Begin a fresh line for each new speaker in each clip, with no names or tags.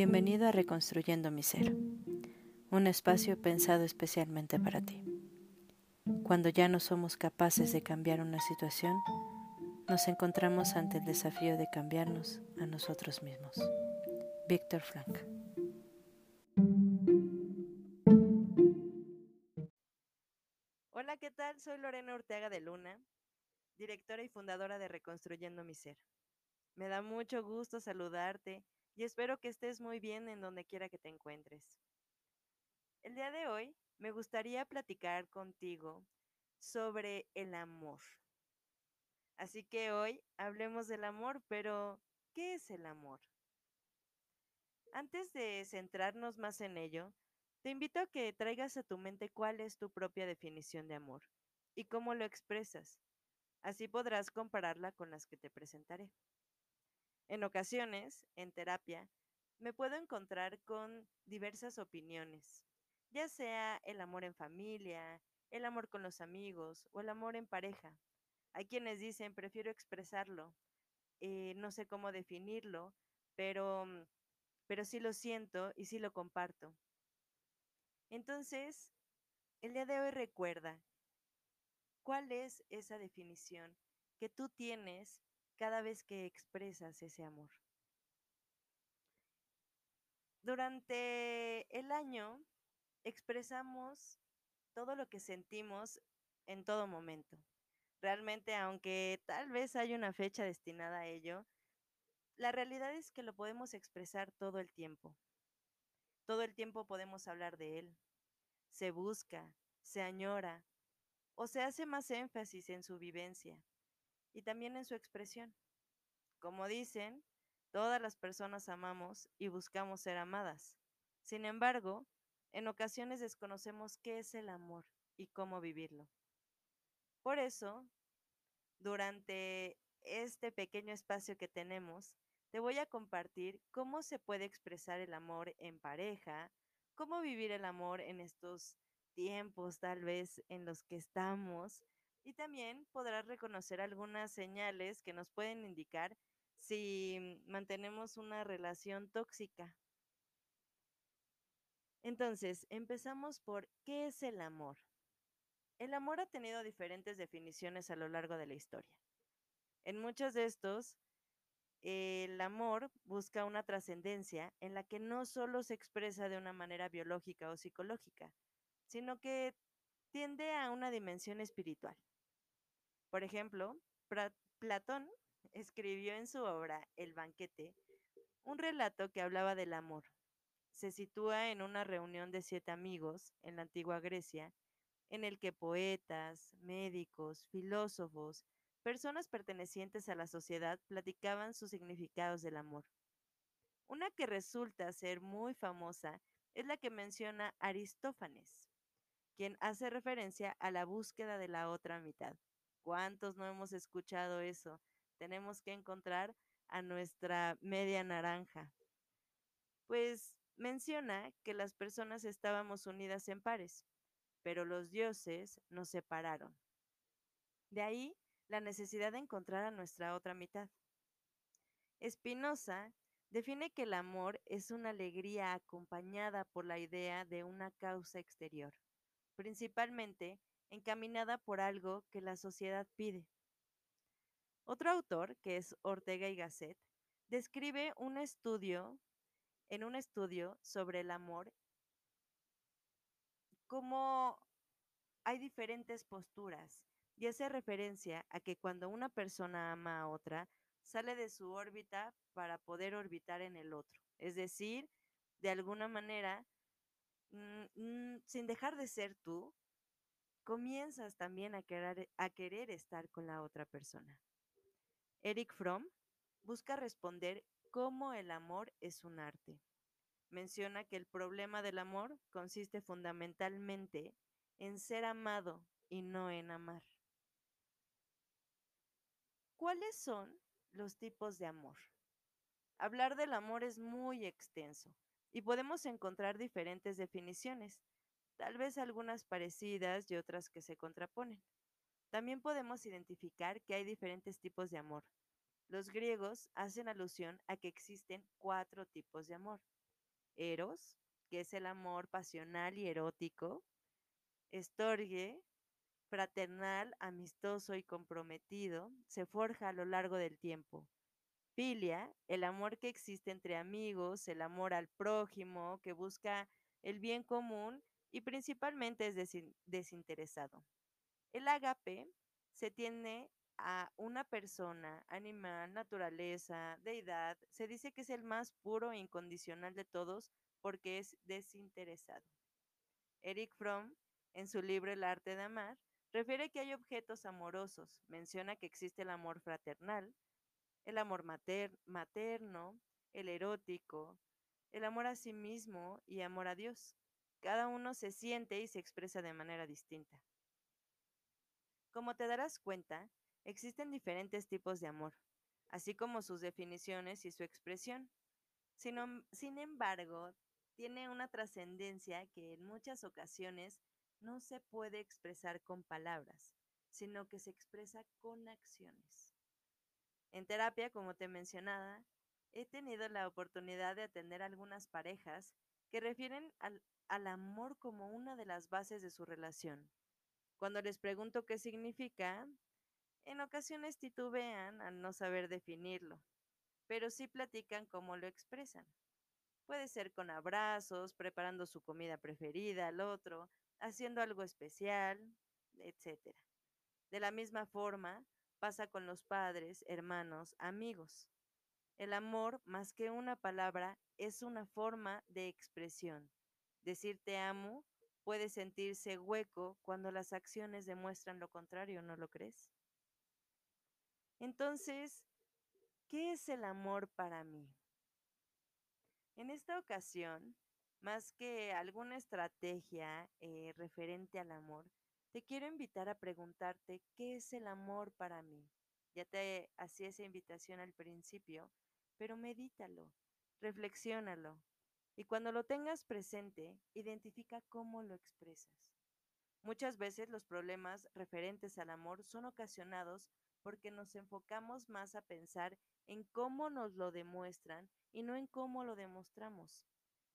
Bienvenido a Reconstruyendo mi Ser, un espacio pensado especialmente para ti. Cuando ya no somos capaces de cambiar una situación, nos encontramos ante el desafío de cambiarnos a nosotros mismos. Víctor Frank.
Hola, ¿qué tal? Soy Lorena Ortega de Luna, directora y fundadora de Reconstruyendo mi Ser. Me da mucho gusto saludarte y espero que estés muy bien en donde quiera que te encuentres. El día de hoy me gustaría platicar contigo sobre el amor. Así que hoy hablemos del amor, pero ¿qué es el amor? Antes de centrarnos más en ello, te invito a que traigas a tu mente cuál es tu propia definición de amor y cómo lo expresas. Así podrás compararla con las que te presentaré. En ocasiones, en terapia, me puedo encontrar con diversas opiniones, ya sea el amor en familia, el amor con los amigos o el amor en pareja. Hay quienes dicen, prefiero expresarlo, eh, no sé cómo definirlo, pero, mm, pero sí lo siento y sí lo comparto. Entonces, el día de hoy recuerda cuál es esa definición que tú tienes cada vez que expresas ese amor. Durante el año expresamos todo lo que sentimos en todo momento. Realmente, aunque tal vez haya una fecha destinada a ello, la realidad es que lo podemos expresar todo el tiempo. Todo el tiempo podemos hablar de él. Se busca, se añora o se hace más énfasis en su vivencia y también en su expresión. Como dicen, todas las personas amamos y buscamos ser amadas. Sin embargo, en ocasiones desconocemos qué es el amor y cómo vivirlo. Por eso, durante este pequeño espacio que tenemos, te voy a compartir cómo se puede expresar el amor en pareja, cómo vivir el amor en estos tiempos tal vez en los que estamos y también podrás reconocer algunas señales que nos pueden indicar si mantenemos una relación tóxica. Entonces, empezamos por ¿qué es el amor? El amor ha tenido diferentes definiciones a lo largo de la historia. En muchos de estos, el amor busca una trascendencia en la que no solo se expresa de una manera biológica o psicológica, sino que tiende a una dimensión espiritual. Por ejemplo, Platón escribió en su obra El banquete un relato que hablaba del amor. Se sitúa en una reunión de siete amigos en la antigua Grecia, en el que poetas, médicos, filósofos, personas pertenecientes a la sociedad platicaban sus significados del amor. Una que resulta ser muy famosa es la que menciona Aristófanes, quien hace referencia a la búsqueda de la otra mitad. ¿Cuántos no hemos escuchado eso? Tenemos que encontrar a nuestra media naranja. Pues menciona que las personas estábamos unidas en pares, pero los dioses nos separaron. De ahí la necesidad de encontrar a nuestra otra mitad. Spinoza define que el amor es una alegría acompañada por la idea de una causa exterior, principalmente encaminada por algo que la sociedad pide. Otro autor, que es Ortega y Gasset, describe un estudio, en un estudio sobre el amor, cómo hay diferentes posturas y hace referencia a que cuando una persona ama a otra, sale de su órbita para poder orbitar en el otro. Es decir, de alguna manera, mm, mm, sin dejar de ser tú, comienzas también a querer, a querer estar con la otra persona. Eric Fromm busca responder cómo el amor es un arte. Menciona que el problema del amor consiste fundamentalmente en ser amado y no en amar. ¿Cuáles son los tipos de amor? Hablar del amor es muy extenso y podemos encontrar diferentes definiciones, tal vez algunas parecidas y otras que se contraponen. También podemos identificar que hay diferentes tipos de amor. Los griegos hacen alusión a que existen cuatro tipos de amor. eros, que es el amor pasional y erótico, estorgue, fraternal, amistoso y comprometido, se forja a lo largo del tiempo. Filia, el amor que existe entre amigos, el amor al prójimo, que busca el bien común y principalmente es desinteresado. El agape se tiene a una persona, animal, naturaleza, deidad, se dice que es el más puro e incondicional de todos porque es desinteresado. Eric Fromm, en su libro El arte de amar, refiere que hay objetos amorosos, menciona que existe el amor fraternal, el amor materno, el erótico, el amor a sí mismo y amor a Dios. Cada uno se siente y se expresa de manera distinta. Como te darás cuenta, Existen diferentes tipos de amor, así como sus definiciones y su expresión. Sin, embargo, tiene una trascendencia que en muchas ocasiones no se puede expresar con palabras, sino que se expresa con acciones. En terapia, como te mencionaba, he tenido la oportunidad de atender algunas parejas que refieren al, al amor como una de las bases de su relación. Cuando les pregunto qué significa, en ocasiones titubean al no saber definirlo, pero sí platican cómo lo expresan. Puede ser con abrazos, preparando su comida preferida al otro, haciendo algo especial, etc. De la misma forma, pasa con los padres, hermanos, amigos. El amor, más que una palabra, es una forma de expresión. Decir te amo puede sentirse hueco cuando las acciones demuestran lo contrario, ¿no lo crees? Entonces, ¿qué es el amor para mí? En esta ocasión, más que alguna estrategia eh, referente al amor, te quiero invitar a preguntarte qué es el amor para mí. Ya te hacía esa invitación al principio, pero medítalo, reflexiónalo y cuando lo tengas presente, identifica cómo lo expresas. Muchas veces los problemas referentes al amor son ocasionados porque nos enfocamos más a pensar en cómo nos lo demuestran y no en cómo lo demostramos.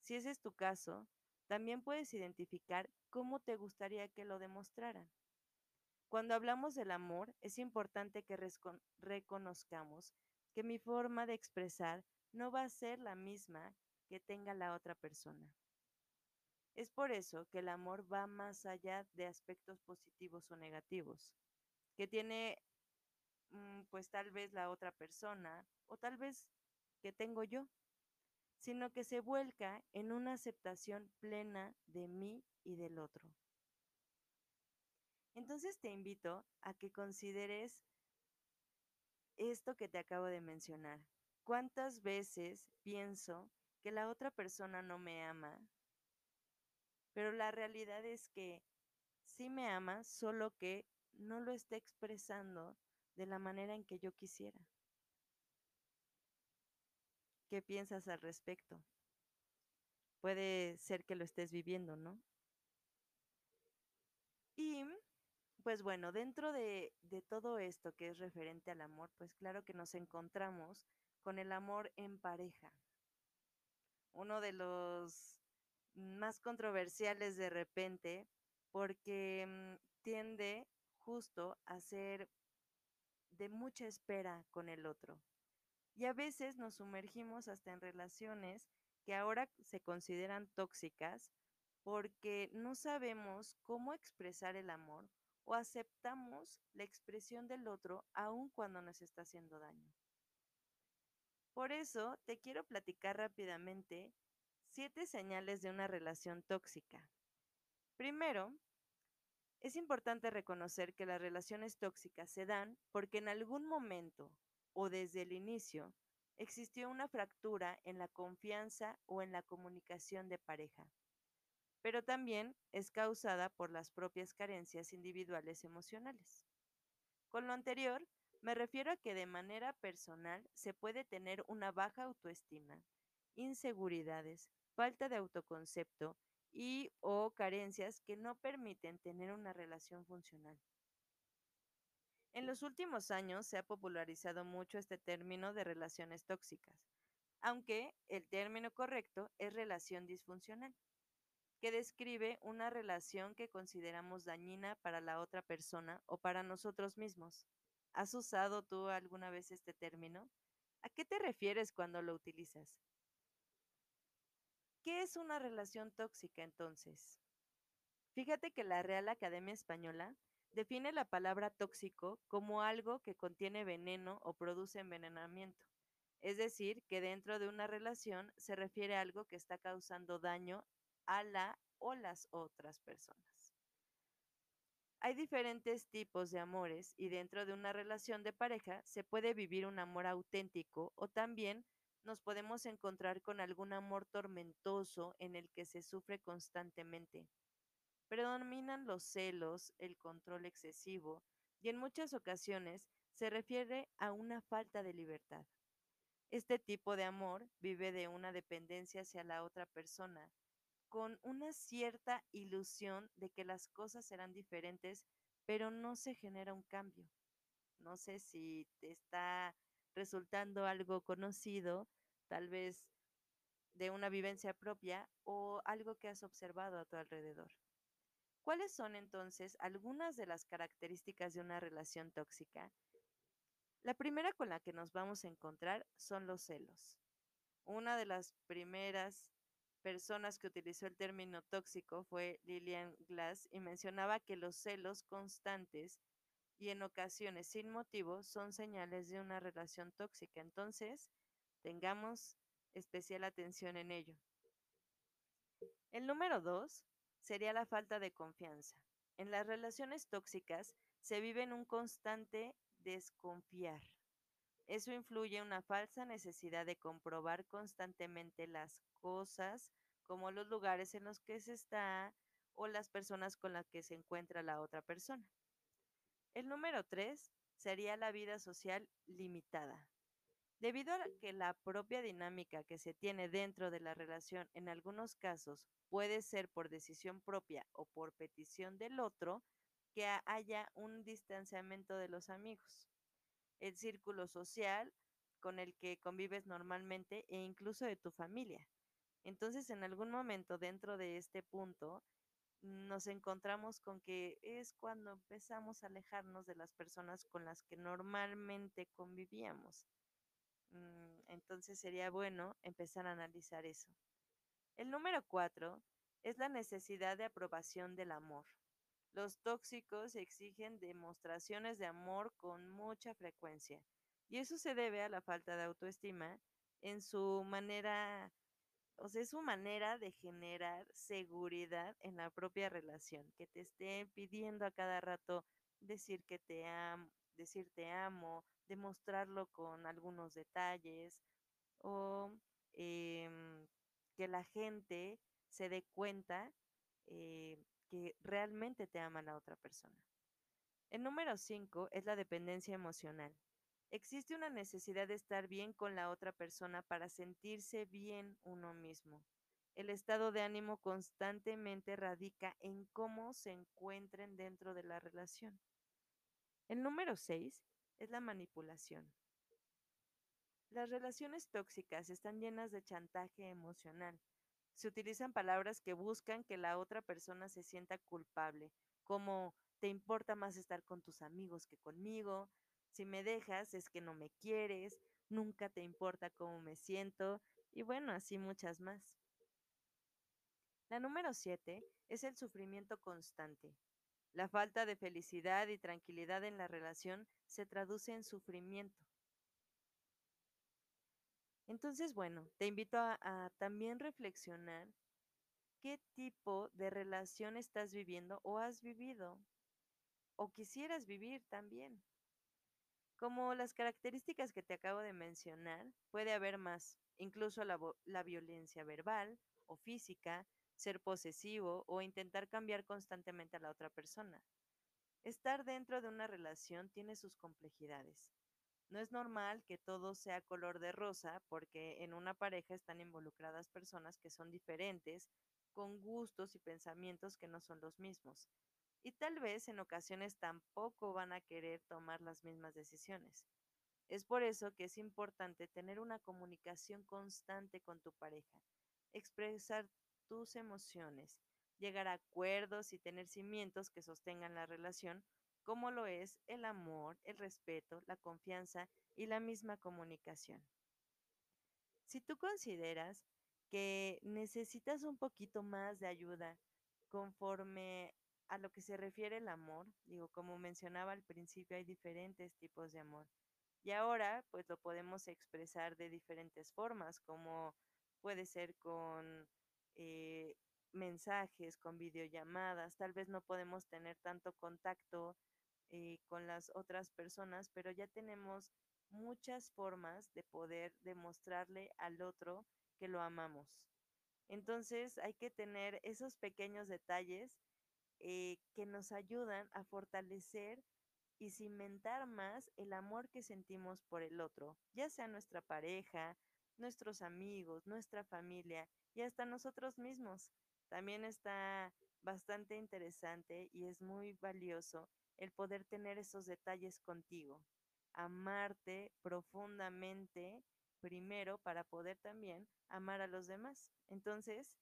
Si ese es tu caso, también puedes identificar cómo te gustaría que lo demostraran. Cuando hablamos del amor, es importante que reconozcamos que mi forma de expresar no va a ser la misma que tenga la otra persona. Es por eso que el amor va más allá de aspectos positivos o negativos, que tiene Mm, pues tal vez la otra persona o tal vez que tengo yo, sino que se vuelca en una aceptación plena de mí y del otro. Entonces te invito a que consideres esto que te acabo de mencionar. ¿Cuántas veces pienso que la otra persona no me ama? Pero la realidad es que sí me ama, solo que no lo está expresando de la manera en que yo quisiera. ¿Qué piensas al respecto? Puede ser que lo estés viviendo, ¿no? Y, pues bueno, dentro de, de todo esto que es referente al amor, pues claro que nos encontramos con el amor en pareja. Uno de los más controversiales de repente, porque mm, tiende justo a ser de mucha espera con el otro. Y a veces nos sumergimos hasta en relaciones que ahora se consideran tóxicas porque no sabemos cómo expresar el amor o aceptamos la expresión del otro aun cuando nos está haciendo daño. Por eso te quiero platicar rápidamente siete señales de una relación tóxica. Primero, es importante reconocer que las relaciones tóxicas se dan porque en algún momento o desde el inicio existió una fractura en la confianza o en la comunicación de pareja, pero también es causada por las propias carencias individuales emocionales. Con lo anterior, me refiero a que de manera personal se puede tener una baja autoestima, inseguridades, falta de autoconcepto y o carencias que no permiten tener una relación funcional. En los últimos años se ha popularizado mucho este término de relaciones tóxicas. aunque el término correcto es relación disfuncional, que describe una relación que consideramos dañina para la otra persona o para nosotros mismos. ¿Has usado tú alguna vez este término? ¿A qué te refieres cuando lo utilizas? ¿Qué es una relación tóxica entonces? Fíjate que la Real Academia Española define la palabra tóxico como algo que contiene veneno o produce envenenamiento. Es decir, que dentro de una relación se refiere a algo que está causando daño a la o las otras personas. Hay diferentes tipos de amores y dentro de una relación de pareja se puede vivir un amor auténtico o también nos podemos encontrar con algún amor tormentoso en el que se sufre constantemente. Predominan los celos, el control excesivo y en muchas ocasiones se refiere a una falta de libertad. Este tipo de amor vive de una dependencia hacia la otra persona, con una cierta ilusión de que las cosas serán diferentes, pero no se genera un cambio. No sé si te está resultando algo conocido, tal vez de una vivencia propia o algo que has observado a tu alrededor. ¿Cuáles son entonces algunas de las características de una relación tóxica? La primera con la que nos vamos a encontrar son los celos. Una de las primeras personas que utilizó el término tóxico fue Lillian Glass y mencionaba que los celos constantes y en ocasiones sin motivo son señales de una relación tóxica. Entonces, tengamos especial atención en ello. El número dos sería la falta de confianza. En las relaciones tóxicas se vive en un constante desconfiar. Eso influye una falsa necesidad de comprobar constantemente las cosas, como los lugares en los que se está o las personas con las que se encuentra la otra persona. El número tres sería la vida social limitada. Debido a que la propia dinámica que se tiene dentro de la relación en algunos casos puede ser por decisión propia o por petición del otro, que haya un distanciamiento de los amigos, el círculo social con el que convives normalmente e incluso de tu familia. Entonces, en algún momento dentro de este punto, nos encontramos con que es cuando empezamos a alejarnos de las personas con las que normalmente convivíamos. Mm, entonces sería bueno empezar a analizar eso. El número cuatro es la necesidad de aprobación del amor. Los tóxicos exigen demostraciones de amor con mucha frecuencia y eso se debe a la falta de autoestima en su manera, o sea, es su manera de generar seguridad en la propia relación, que te esté pidiendo a cada rato decir que te amo, decir te amo, demostrarlo con algunos detalles o em, que la gente se dé cuenta eh, realmente te ama la otra persona. El número 5 es la dependencia emocional. Existe una necesidad de estar bien con la otra persona para sentirse bien uno mismo. El estado de ánimo constantemente radica en cómo se encuentren dentro de la relación. El número 6 es la manipulación. Las relaciones tóxicas están llenas de chantaje emocional, se utilizan palabras que buscan que la otra persona se sienta culpable, como te importa más estar con tus amigos que conmigo, si me dejas es que no me quieres, nunca te importa cómo me siento, y bueno, así muchas más. La número siete es el sufrimiento constante. La falta de felicidad y tranquilidad en la relación se traduce en sufrimiento. Entonces, bueno, te invito a, también reflexionar qué tipo de relación estás viviendo o has vivido o quisieras vivir también. Como las características que te acabo de mencionar, puede haber más, incluso la, la violencia verbal o física, ser posesivo o intentar cambiar constantemente a la otra persona. Estar dentro de una relación tiene sus complejidades. No es normal que todo sea color de rosa porque en una pareja están involucradas personas que son diferentes, con gustos y pensamientos que no son los mismos. Y tal vez en ocasiones tampoco van a querer tomar las mismas decisiones. Es por eso que es importante tener una comunicación constante con tu pareja, expresar tus emociones, llegar a acuerdos y tener cimientos que sostengan la relación, como lo es el amor, el respeto, la confianza y la misma comunicación. Si tú consideras que necesitas un poquito más de ayuda conforme a lo que se refiere el amor, digo, como mencionaba al principio, hay diferentes tipos de amor. Y ahora, pues lo podemos expresar de diferentes formas, como puede ser con eh, mensajes, con videollamadas, tal vez no podemos tener tanto contacto eh, con las otras personas, pero ya tenemos muchas formas de poder demostrarle al otro que lo amamos. Entonces hay que tener esos pequeños detalles eh, que nos ayudan a fortalecer y cimentar más el amor que sentimos por el otro, ya sea nuestra pareja, nuestros amigos, nuestra familia y hasta nosotros mismos. También está bastante interesante y es muy valioso el poder tener esos detalles contigo, amarte profundamente primero para poder también amar a los demás. Entonces,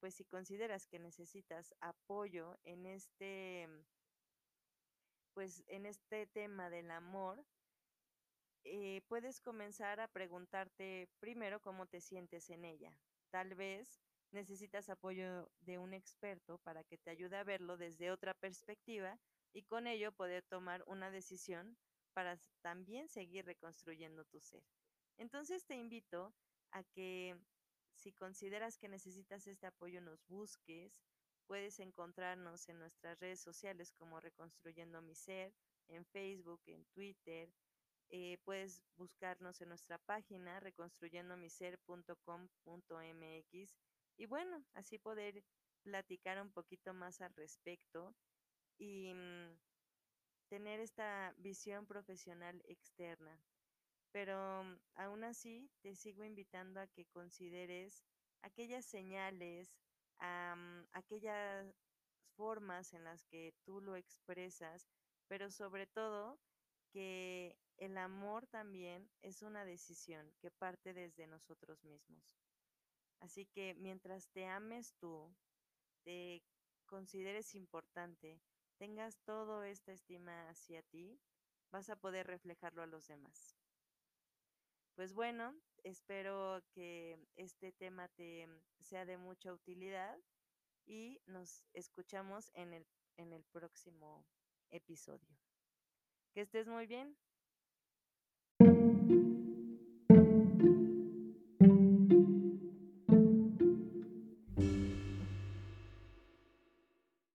pues si consideras que necesitas apoyo en este pues en este tema del amor, eh, puedes comenzar a preguntarte primero cómo te sientes en ella. Tal vez necesitas apoyo de un experto para que te ayude a verlo desde otra perspectiva y con ello poder tomar una decisión para también seguir reconstruyendo tu ser. Entonces te invito a que si consideras que necesitas este apoyo nos busques, puedes encontrarnos en nuestras redes sociales como Reconstruyendo mi Ser, en Facebook, en Twitter, eh, puedes buscarnos en nuestra página reconstruyendomiser.com.mx y bueno, así poder platicar un poquito más al respecto y mm, tener esta visión profesional externa. Pero mm, aún así te sigo invitando a que consideres aquellas señales, aquellas formas en las que tú lo expresas, pero sobre todo que el amor también es una decisión que parte desde nosotros mismos. Así que mientras te ames tú, te consideres importante, tengas toda esta estima hacia ti, vas a poder reflejarlo a los demás. Pues bueno, espero que este tema te sea de mucha utilidad y nos escuchamos en el, en el próximo episodio. Que estés muy bien.